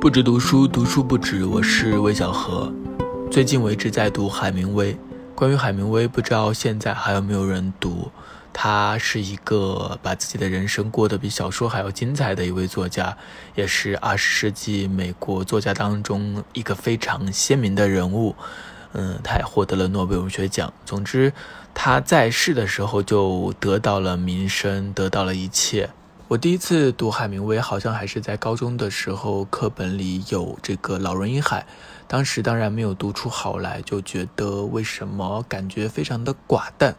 不止读书，读书不止。我是魏小河，最近我一直在读海明威。关于海明威，不知道现在还有没有人读？他是一个把自己的人生过得比小说还要精彩的一位作家，也是二十世纪美国作家当中一个非常鲜明的人物。嗯，他也获得了诺贝尔文学奖。总之，他在世的时候就得到了名声，得到了一切。我第一次读海明威，好像还是在高中的时候，课本里有这个《老人与海》，当时当然没有读出好来，就觉得为什么感觉非常的寡淡。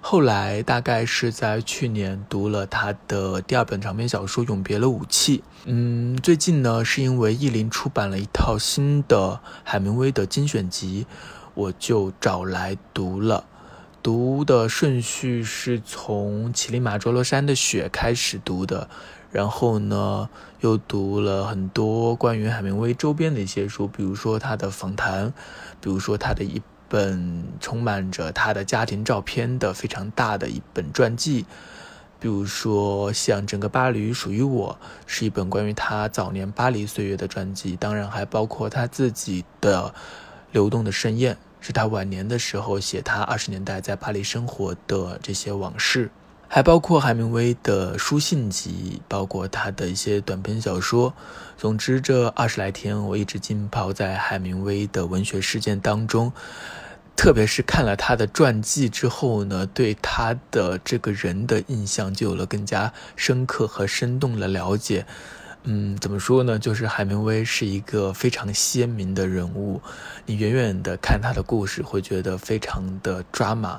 后来大概是在去年读了他的第二本长篇小说《永别了武器》。嗯，最近呢是因为译林出版了一套新的海明威的精选集，我就找来读了。读的顺序是从乞力马卓罗山的雪开始读的，然后呢又读了很多关于海明威周边的一些书，比如说他的访谈，比如说他的一本充满着他的家庭照片的非常大的一本传记，比如说像《整个巴黎属于我》是一本关于他早年巴黎岁月的传记，当然还包括他自己的流动的盛宴。是他晚年的时候写他二十年代在巴黎生活的这些往事，还包括海明威的书信集，包括他的一些短篇小说。总之，这二十来天我一直浸泡在海明威的文学事件当中，特别是看了他的传记之后呢，对他的这个人的印象就有了更加深刻和生动的了解。嗯，怎么说呢？就是海明威是一个非常鲜明的人物，你远远的看他的故事，会觉得非常的抓马，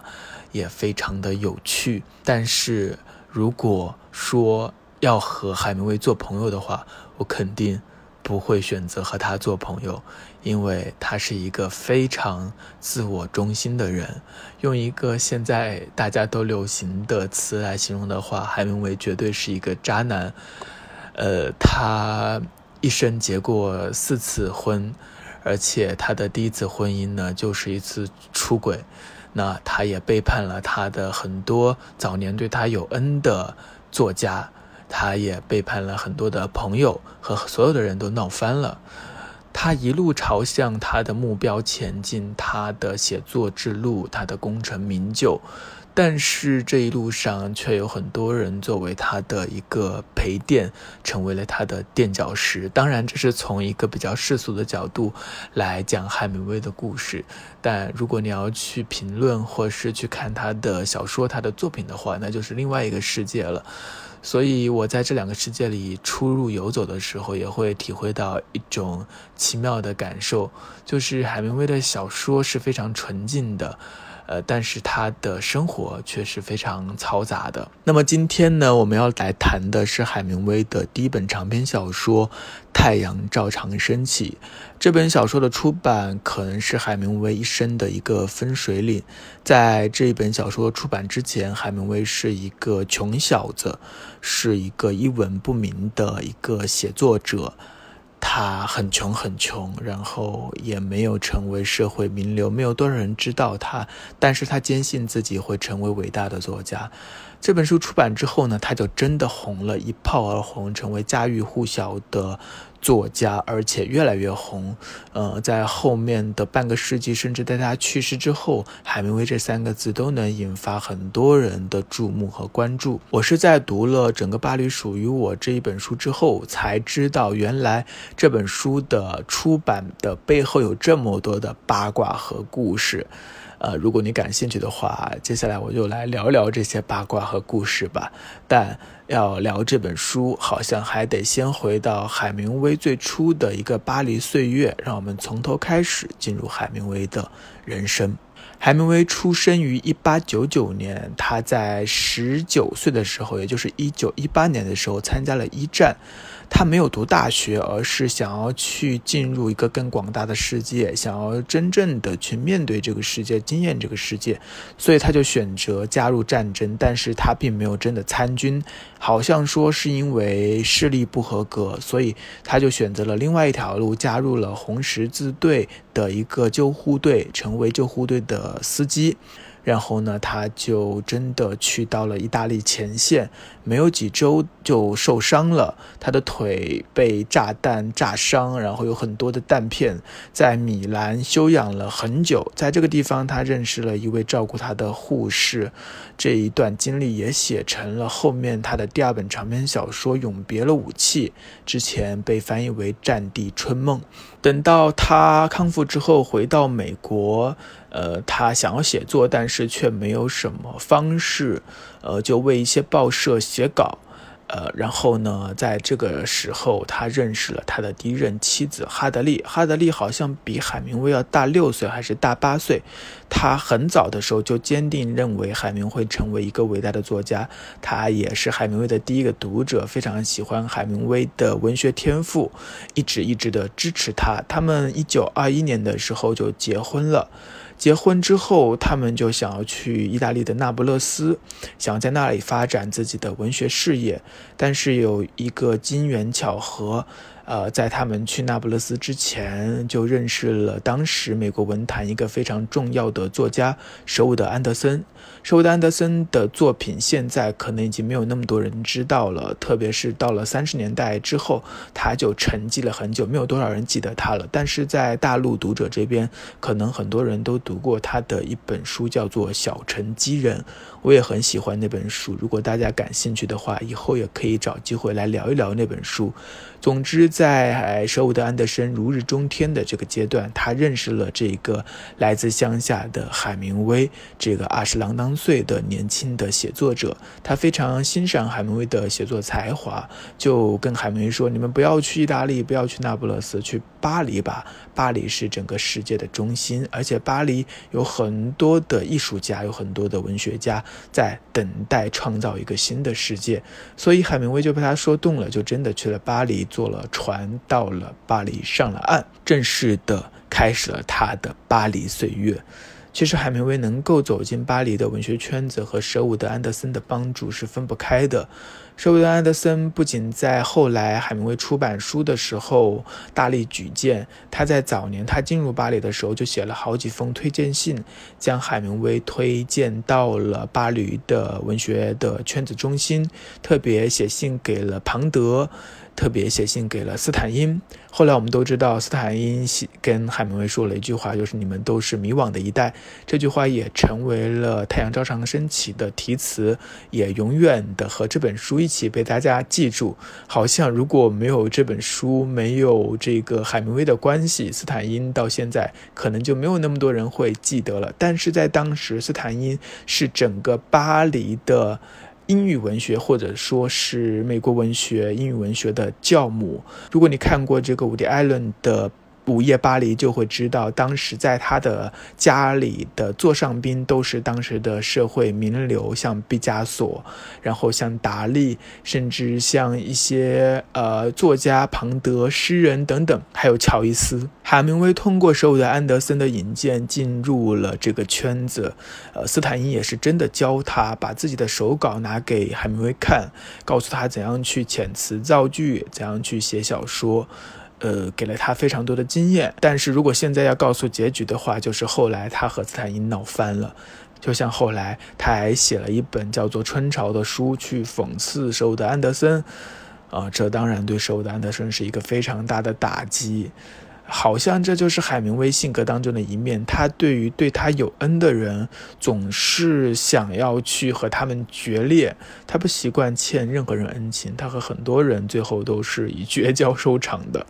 也非常的有趣。但是如果说要和海明威做朋友的话，我肯定不会选择和他做朋友，因为他是一个非常自我中心的人。用一个现在大家都流行的词来形容的话，海明威绝对是一个渣男。呃，他一生结过四次婚，而且他的第一次婚姻呢，就是一次出轨。那他也背叛了他的很多早年对他有恩的作家，他也背叛了很多的朋友，和所有的人都闹翻了。他一路朝向他的目标前进，他的写作之路，他的功成名就。但是这一路上却有很多人作为他的一个陪垫，成为了他的垫脚石。当然，这是从一个比较世俗的角度来讲海明威的故事。但如果你要去评论或是去看他的小说、他的作品的话，那就是另外一个世界了。所以我在这两个世界里出入游走的时候，也会体会到一种奇妙的感受，就是海明威的小说是非常纯净的。呃，但是他的生活却是非常嘈杂的。那么今天呢，我们要来谈的是海明威的第一本长篇小说《太阳照常升起》。这本小说的出版可能是海明威一生的一个分水岭。在这一本小说出版之前，海明威是一个穷小子，是一个一文不名的一个写作者。他很穷很穷，然后也没有成为社会名流，没有多少人知道他，但是他坚信自己会成为伟大的作家。这本书出版之后呢，他就真的红了，一炮而红，成为家喻户晓的作家，而且越来越红。呃，在后面的半个世纪，甚至在他去世之后，海明威这三个字都能引发很多人的注目和关注。我是在读了《整个巴黎属于我》这一本书之后，才知道原来这本书的出版的背后有这么多的八卦和故事。呃，如果你感兴趣的话，接下来我就来聊聊这些八卦和故事吧。但要聊这本书，好像还得先回到海明威最初的一个巴黎岁月，让我们从头开始进入海明威的人生。海明威出生于一八九九年，他在十九岁的时候，也就是一九一八年的时候，参加了一战。他没有读大学，而是想要去进入一个更广大的世界，想要真正的去面对这个世界，经验这个世界，所以他就选择加入战争。但是他并没有真的参军，好像说是因为视力不合格，所以他就选择了另外一条路，加入了红十字队的一个救护队，成为救护队的司机。然后呢，他就真的去到了意大利前线，没有几周就受伤了，他的腿被炸弹炸伤，然后有很多的弹片，在米兰休养了很久。在这个地方，他认识了一位照顾他的护士，这一段经历也写成了后面他的第二本长篇小说《永别了武器》，之前被翻译为《战地春梦》。等到他康复之后，回到美国。呃，他想要写作，但是却没有什么方式，呃，就为一些报社写稿，呃，然后呢，在这个时候，他认识了他的第一任妻子哈德利。哈德利好像比海明威要大六岁，还是大八岁。他很早的时候就坚定认为海明会成为一个伟大的作家，他也是海明威的第一个读者，非常喜欢海明威的文学天赋，一直一直的支持他。他们一九二一年的时候就结婚了。结婚之后，他们就想要去意大利的那不勒斯，想在那里发展自己的文学事业。但是有一个机缘巧合。呃，在他们去那不勒斯之前，就认识了当时美国文坛一个非常重要的作家舍伍德·安德森。舍伍德·安德森的作品现在可能已经没有那么多人知道了，特别是到了三十年代之后，他就沉寂了很久，没有多少人记得他了。但是在大陆读者这边，可能很多人都读过他的一本书，叫做《小城机人》。我也很喜欢那本书，如果大家感兴趣的话，以后也可以找机会来聊一聊那本书。总之，在舍伍德·安德森如日中天的这个阶段，他认识了这个来自乡下的海明威，这个二十郎当岁的年轻的写作者。他非常欣赏海明威的写作才华，就跟海明威说：“你们不要去意大利，不要去那不勒斯，去巴黎吧。巴黎是整个世界的中心，而且巴黎有很多的艺术家，有很多的文学家。”在等待创造一个新的世界，所以海明威就被他说动了，就真的去了巴黎，坐了船到了巴黎，上了岸，正式的开始了他的巴黎岁月。其实海明威能够走进巴黎的文学圈子，和舍伍德·安德森的帮助是分不开的。舍伍德·安德森不仅在后来海明威出版书的时候大力举荐，他在早年他进入巴黎的时候就写了好几封推荐信，将海明威推荐到了巴黎的文学的圈子中心，特别写信给了庞德。特别写信给了斯坦因。后来我们都知道，斯坦因跟海明威说了一句话，就是“你们都是迷惘的一代”。这句话也成为了《太阳照常升起》的题词，也永远的和这本书一起被大家记住。好像如果没有这本书，没有这个海明威的关系，斯坦因到现在可能就没有那么多人会记得了。但是在当时，斯坦因是整个巴黎的。英语文学，或者说是美国文学、英语文学的教母。如果你看过这个伍迪·艾伦的。午夜巴黎就会知道，当时在他的家里的座上宾都是当时的社会名流，像毕加索，然后像达利，甚至像一些呃作家庞德、诗人等等，还有乔伊斯。海明威通过受的安德森的引荐进入了这个圈子，呃，斯坦因也是真的教他，把自己的手稿拿给海明威看，告诉他怎样去遣词造句，怎样去写小说。呃，给了他非常多的经验，但是如果现在要告诉结局的话，就是后来他和斯坦因闹翻了，就像后来他还写了一本叫做《春潮》的书去讽刺舍伍德·安德森，啊，这当然对舍伍德·安德森是一个非常大的打击。好像这就是海明威性格当中的一面，他对于对他有恩的人，总是想要去和他们决裂。他不习惯欠任何人恩情，他和很多人最后都是以绝交收场的。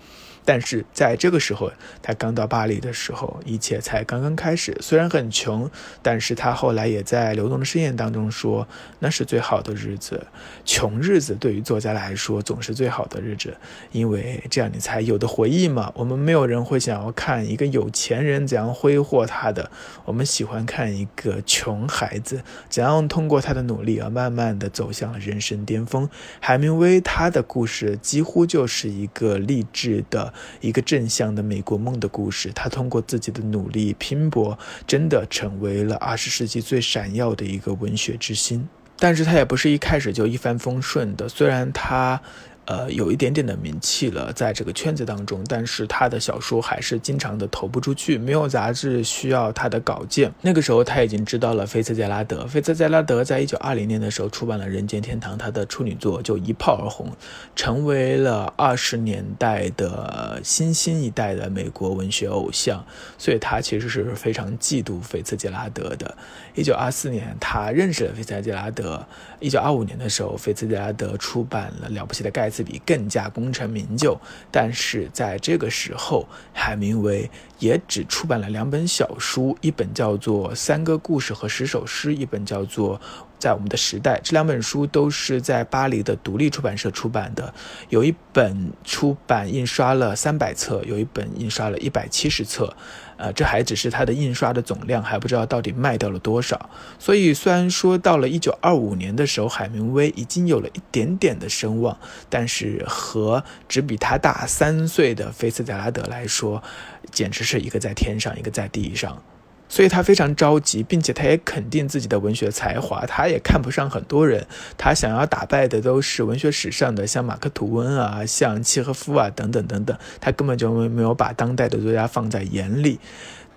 但是在这个时候，他刚到巴黎的时候，一切才刚刚开始。虽然很穷，但是他后来也在《流动的盛宴》当中说，那是最好的日子。穷日子对于作家来说总是最好的日子，因为这样你才有的回忆嘛。我们没有人会想要看一个有钱人怎样挥霍他的，我们喜欢看一个穷孩子怎样通过他的努力而慢慢的走向了人生巅峰。海明威他的故事几乎就是一个励志的。一个正向的美国梦的故事，他通过自己的努力拼搏，真的成为了二十世纪最闪耀的一个文学之星。但是他也不是一开始就一帆风顺的，虽然他。呃，有一点点的名气了，在这个圈子当中，但是他的小说还是经常的投不出去，没有杂志需要他的稿件。那个时候他已经知道了菲茨杰拉德，菲茨杰拉德在一九二零年的时候出版了《人间天堂》，他的处女作就一炮而红，成为了二十年代的新兴一代的美国文学偶像，所以他其实是非常嫉妒菲茨杰拉德的。一九二四年，他认识了菲茨杰拉德。一九二五年的时候，菲茨杰拉德出版了《了不起的盖茨》。比更加功成名就，但是在这个时候，海明威也只出版了两本小书，一本叫做《三个故事和十首诗》，一本叫做《在我们的时代》。这两本书都是在巴黎的独立出版社出版的，有一本出版印刷了三百册，有一本印刷了一百七十册。呃，这还只是它的印刷的总量，还不知道到底卖掉了多少。所以，虽然说到了一九二五年的时候，海明威已经有了一点点的声望，但是和只比他大三岁的菲茨杰拉德来说，简直是一个在天上，一个在地上。所以他非常着急，并且他也肯定自己的文学才华，他也看不上很多人，他想要打败的都是文学史上的像马克吐温啊、像契诃夫啊等等等等，他根本就没有把当代的作家放在眼里。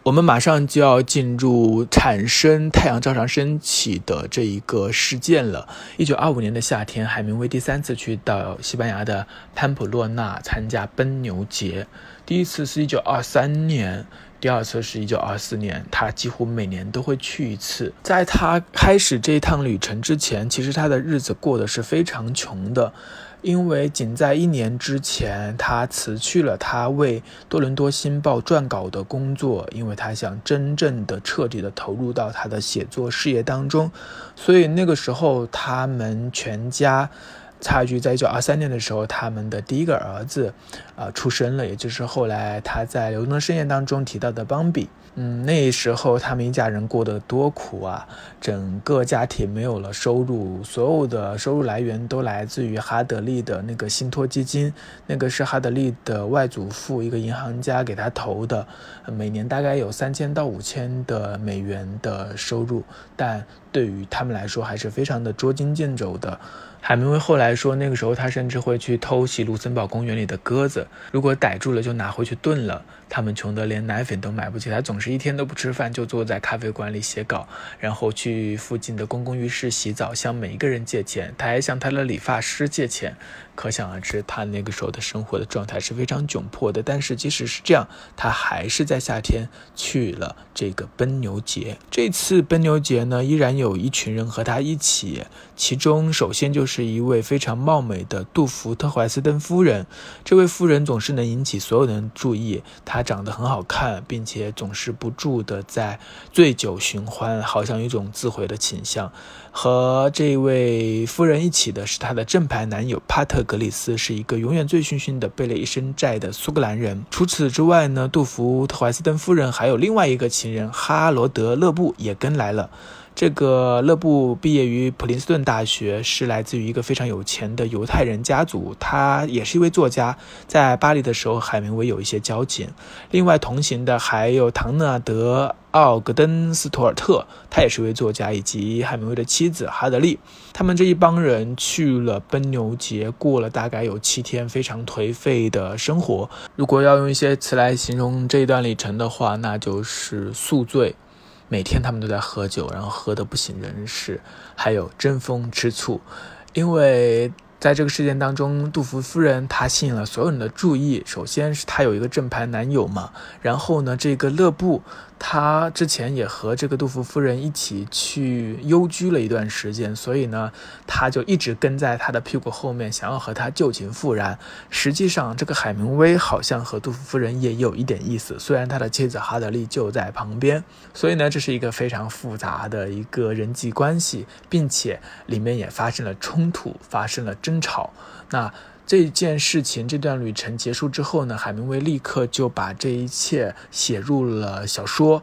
我们马上就要进入产生太阳照常升起的这一个事件了。一九二五年的夏天，海明威第三次去到西班牙的潘普洛纳参加奔牛节，第一次是一九二三年。第二次是一九二四年，他几乎每年都会去一次。在他开始这一趟旅程之前，其实他的日子过得是非常穷的，因为仅在一年之前，他辞去了他为多伦多新报撰稿的工作，因为他想真正的、彻底的投入到他的写作事业当中。所以那个时候，他们全家。差距在一九二三年的时候，他们的第一个儿子，啊，出生了，也就是后来他在《流动盛宴》当中提到的邦比。嗯，那时候他们一家人过得多苦啊！整个家庭没有了收入，所有的收入来源都来自于哈德利的那个信托基金，那个是哈德利的外祖父一个银行家给他投的，每年大概有三千到五千的美元的收入，但对于他们来说还是非常的捉襟见肘的。海明威后来说，那个时候他甚至会去偷袭卢森堡公园里的鸽子，如果逮住了就拿回去炖了。他们穷得连奶粉都买不起，他总是一天都不吃饭，就坐在咖啡馆里写稿，然后去附近的公共浴室洗澡，向每一个人借钱。他还向他的理发师借钱。可想而知，他那个时候的生活的状态是非常窘迫的。但是即使是这样，他还是在夏天去了这个奔牛节。这次奔牛节呢，依然有一群人和他一起。其中，首先就是一位非常貌美的杜福特怀斯登夫人。这位夫人总是能引起所有人注意。她长得很好看，并且总是不住的在醉酒寻欢，好像有一种自毁的倾向。和这位夫人一起的是他的正牌男友帕特格里斯，是一个永远醉醺醺的、背了一身债的苏格兰人。除此之外呢，杜福特怀斯登夫人还有另外一个情人哈罗德勒布也跟来了。这个勒布毕业于普林斯顿大学，是来自于一个非常有钱的犹太人家族。他也是一位作家，在巴黎的时候，海明威有一些交情。另外同行的还有唐纳德·奥格登斯图尔特，他也是一位作家，以及海明威的妻子哈德利。他们这一帮人去了奔牛节，过了大概有七天，非常颓废的生活。如果要用一些词来形容这一段旅程的话，那就是宿醉。每天他们都在喝酒，然后喝得不省人事，还有争风吃醋，因为。在这个事件当中，杜甫夫人她吸引了所有人的注意。首先是她有一个正牌男友嘛，然后呢，这个勒布他之前也和这个杜甫夫人一起去幽居了一段时间，所以呢，他就一直跟在他的屁股后面，想要和他旧情复燃。实际上，这个海明威好像和杜甫夫人也有一点意思，虽然他的妻子哈德利就在旁边。所以呢，这是一个非常复杂的一个人际关系，并且里面也发生了冲突，发生了争。争吵。那这件事情，这段旅程结束之后呢，海明威立刻就把这一切写入了小说。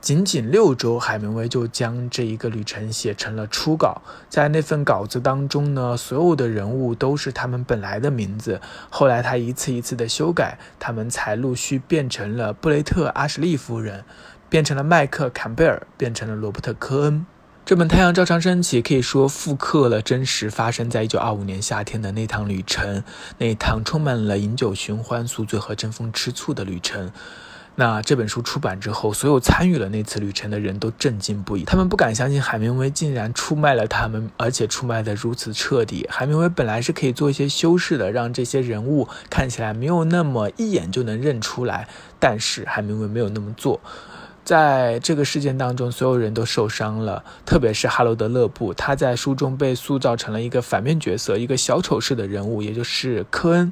仅仅六周，海明威就将这一个旅程写成了初稿。在那份稿子当中呢，所有的人物都是他们本来的名字。后来他一次一次的修改，他们才陆续变成了布雷特·阿什利夫人，变成了麦克·坎贝尔，变成了罗伯特·科恩。这本《太阳照常升起》可以说复刻了真实发生在1925年夏天的那趟旅程，那一趟充满了饮酒寻欢、宿醉和争风吃醋的旅程。那这本书出版之后，所有参与了那次旅程的人都震惊不已，他们不敢相信海明威竟然出卖了他们，而且出卖得如此彻底。海明威本来是可以做一些修饰的，让这些人物看起来没有那么一眼就能认出来，但是海明威没有那么做。在这个事件当中，所有人都受伤了，特别是哈罗德·勒布，他在书中被塑造成了一个反面角色，一个小丑式的人物，也就是科恩。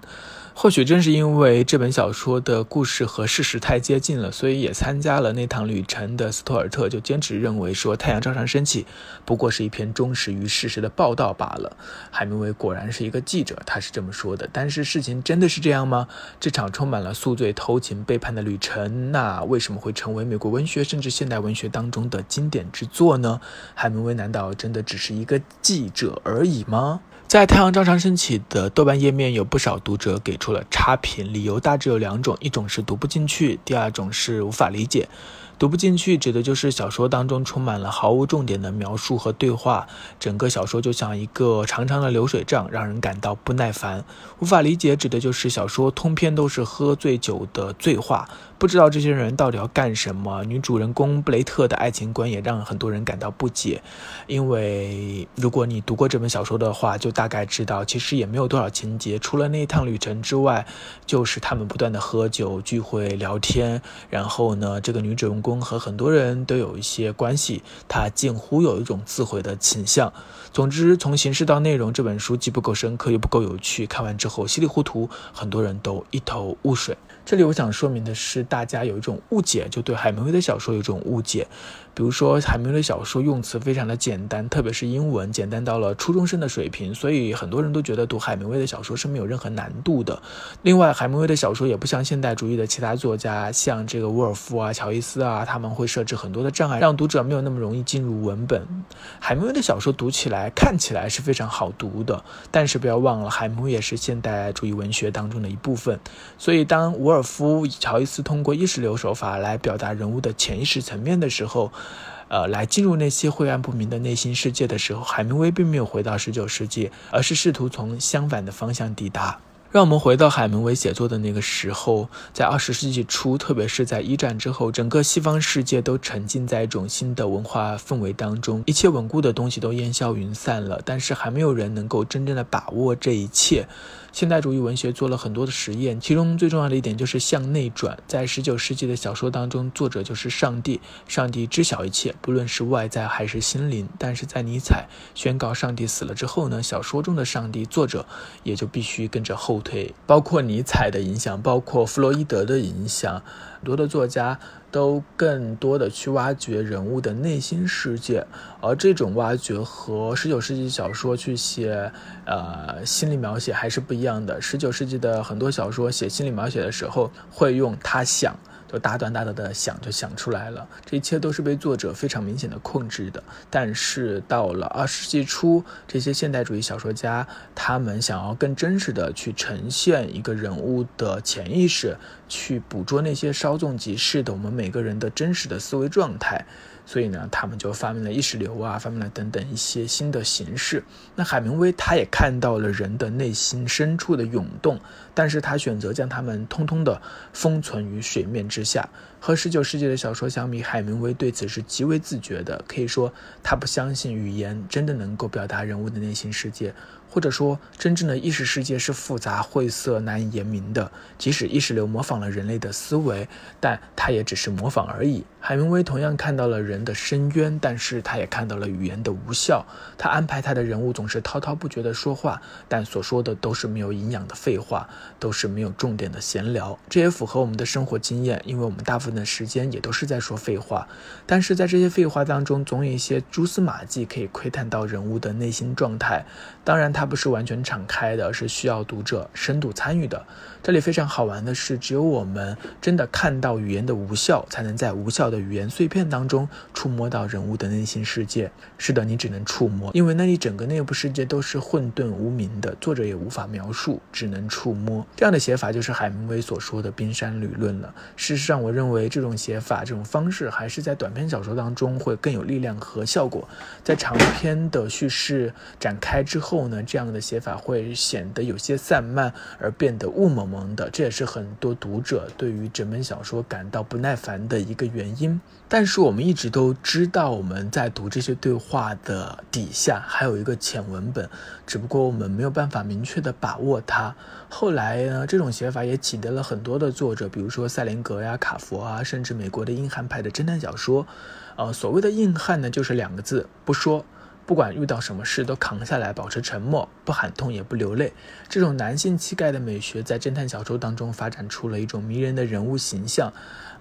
或许正是因为这本小说的故事和事实太接近了，所以也参加了那趟旅程的斯托尔特就坚持认为说，太阳照常升起不过是一篇忠实于事实的报道罢了。海明威果然是一个记者，他是这么说的。但是事情真的是这样吗？这场充满了宿醉、偷情、背叛的旅程，那为什么会成为美国文学甚至现代文学当中的经典之作呢？海明威难道真的只是一个记者而已吗？在《太阳照常升起》的豆瓣页面，有不少读者给出了差评，理由大致有两种：一种是读不进去，第二种是无法理解。读不进去，指的就是小说当中充满了毫无重点的描述和对话，整个小说就像一个长长的流水账，让人感到不耐烦。无法理解，指的就是小说通篇都是喝醉酒的醉话，不知道这些人到底要干什么。女主人公布雷特的爱情观也让很多人感到不解，因为如果你读过这本小说的话，就大概知道，其实也没有多少情节，除了那一趟旅程之外，就是他们不断的喝酒、聚会、聊天，然后呢，这个女主人。公和很多人都有一些关系，他近乎有一种自毁的倾向。总之，从形式到内容，这本书既不够深刻，又不够有趣，看完之后稀里糊涂，很多人都一头雾水。这里我想说明的是，大家有一种误解，就对海明威的小说有一种误解。比如说，海明威的小说用词非常的简单，特别是英文，简单到了初中生的水平，所以很多人都觉得读海明威的小说是没有任何难度的。另外，海明威的小说也不像现代主义的其他作家，像这个沃尔夫啊、乔伊斯啊，他们会设置很多的障碍，让读者没有那么容易进入文本。海明威的小说读起来、看起来是非常好读的，但是不要忘了，海明威也是现代主义文学当中的一部分。所以，当沃尔夫、乔伊斯通过意识流手法来表达人物的潜意识层面的时候，呃，来进入那些晦暗不明的内心世界的时候，海明威并没有回到十九世纪，而是试图从相反的方向抵达。让我们回到海明威写作的那个时候，在二十世纪初，特别是在一战之后，整个西方世界都沉浸在一种新的文化氛围当中，一切稳固的东西都烟消云散了，但是还没有人能够真正的把握这一切。现代主义文学做了很多的实验，其中最重要的一点就是向内转。在十九世纪的小说当中，作者就是上帝，上帝知晓一切，不论是外在还是心灵。但是在尼采宣告上帝死了之后呢，小说中的上帝，作者也就必须跟着后推。包括尼采的影响，包括弗洛伊德的影响，很多的作家。都更多的去挖掘人物的内心世界，而这种挖掘和十九世纪小说去写，呃，心理描写还是不一样的。十九世纪的很多小说写心理描写的时候，会用他想。就大段大段的想，就想出来了。这一切都是被作者非常明显的控制的。但是到了二十世纪初，这些现代主义小说家，他们想要更真实的去呈现一个人物的潜意识，去捕捉那些稍纵即逝的我们每个人的真实的思维状态。所以呢，他们就发明了意识流啊，发明了等等一些新的形式。那海明威他也看到了人的内心深处的涌动，但是他选择将他们通通的封存于水面之下。和十九世纪的小说相比，海明威对此是极为自觉的。可以说，他不相信语言真的能够表达人物的内心世界。或者说，真正的意识世界是复杂、晦涩、难以言明的。即使意识流模仿了人类的思维，但它也只是模仿而已。海明威同样看到了人的深渊，但是他也看到了语言的无效。他安排他的人物总是滔滔不绝地说话，但所说的都是没有营养的废话，都是没有重点的闲聊。这也符合我们的生活经验，因为我们大部分的时间也都是在说废话。但是在这些废话当中，总有一些蛛丝马迹可以窥探到人物的内心状态。当然。他不是完全敞开的，是需要读者深度参与的。这里非常好玩的是，只有我们真的看到语言的无效，才能在无效的语言碎片当中触摸到人物的内心世界。是的，你只能触摸，因为那里整个内部世界都是混沌无名的，作者也无法描述，只能触摸。这样的写法就是海明威所说的冰山理论了。事实上，我认为这种写法、这种方式还是在短篇小说当中会更有力量和效果。在长篇的叙事展开之后呢，这样的写法会显得有些散漫，而变得雾蒙蒙的。这也是很多读者对于整本小说感到不耐烦的一个原因。但是我们一直都知道，我们在读这些对话的底下还有一个浅文本，只不过我们没有办法明确的把握它。后来呢，这种写法也启迪了很多的作者，比如说塞林格呀、卡佛啊，甚至美国的硬汉派的侦探小说。呃，所谓的硬汉呢，就是两个字：不说。不管遇到什么事都扛下来，保持沉默，不喊痛也不流泪。这种男性气概的美学，在侦探小说当中发展出了一种迷人的人物形象。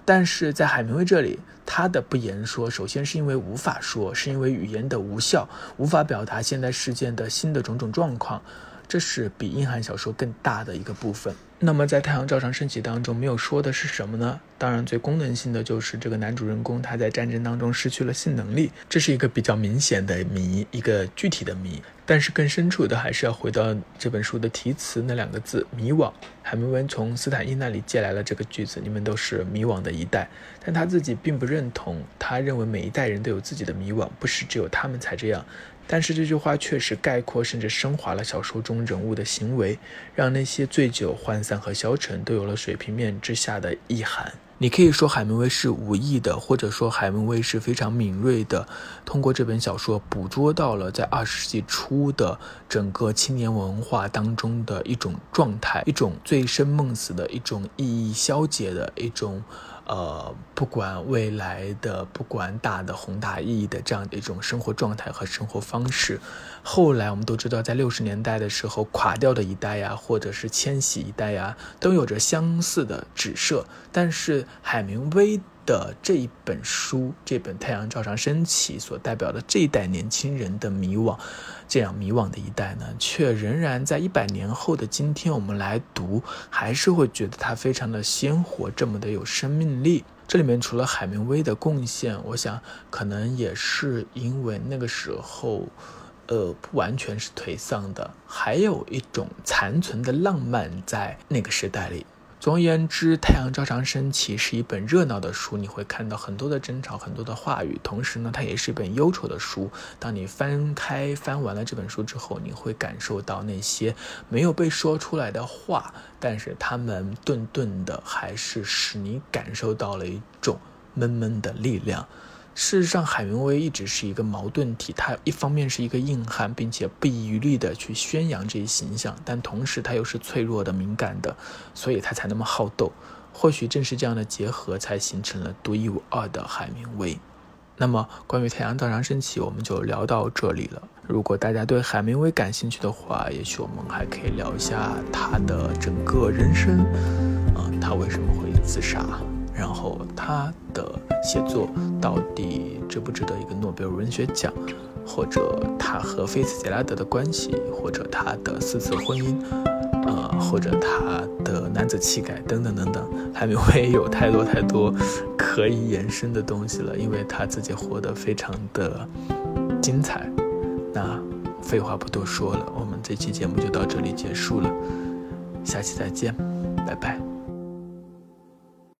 但是在海明威这里，他的不言说，首先是因为无法说，是因为语言的无效，无法表达现代事件的新的种种状况，这是比硬汉小说更大的一个部分。那么在《太阳照常升起》当中，没有说的是什么呢？当然，最功能性的就是这个男主人公他在战争当中失去了性能力，这是一个比较明显的谜，一个具体的谜。但是更深处的还是要回到这本书的题词那两个字“迷惘”。海明威从斯坦因那里借来了这个句子：“你们都是迷惘的一代。”但他自己并不认同，他认为每一代人都有自己的迷惘，不是只有他们才这样。但是这句话确实概括甚至升华了小说中人物的行为，让那些醉酒、涣散和消沉都有了水平面之下的意涵。你可以说海明威是无意的，或者说海明威是非常敏锐的，通过这本小说捕捉到了在二十世纪初的整个青年文化当中的一种状态，一种醉生梦死的一种意义消解的一种。呃，不管未来的，不管大的宏大意义的这样的一种生活状态和生活方式，后来我们都知道，在六十年代的时候，垮掉的一代呀，或者是迁徙一代呀，都有着相似的指涉。但是海明威。的这一本书，这本《太阳照常升起》所代表的这一代年轻人的迷惘，这样迷惘的一代呢，却仍然在一百年后的今天，我们来读，还是会觉得它非常的鲜活，这么的有生命力。这里面除了海明威的贡献，我想可能也是因为那个时候，呃，不完全是颓丧的，还有一种残存的浪漫在那个时代里。总而言之，《太阳照常升起》是一本热闹的书，你会看到很多的争吵，很多的话语。同时呢，它也是一本忧愁的书。当你翻开、翻完了这本书之后，你会感受到那些没有被说出来的话，但是他们顿顿的，还是使你感受到了一种闷闷的力量。事实上，海明威一直是一个矛盾体。他一方面是一个硬汉，并且不遗余力地去宣扬这一形象，但同时他又是脆弱的、敏感的，所以他才那么好斗。或许正是这样的结合，才形成了独一无二的海明威。那么，关于太阳照常升起，我们就聊到这里了。如果大家对海明威感兴趣的话，也许我们还可以聊一下他的整个人生，啊，他为什么会自杀？然后他的写作到底值不值得一个诺贝尔文学奖，或者他和菲茨杰拉德的关系，或者他的四次婚姻，呃，或者他的男子气概等等等等，海明威有太多太多可以延伸的东西了，因为他自己活得非常的精彩。那废话不多说了，我们这期节目就到这里结束了，下期再见，拜拜。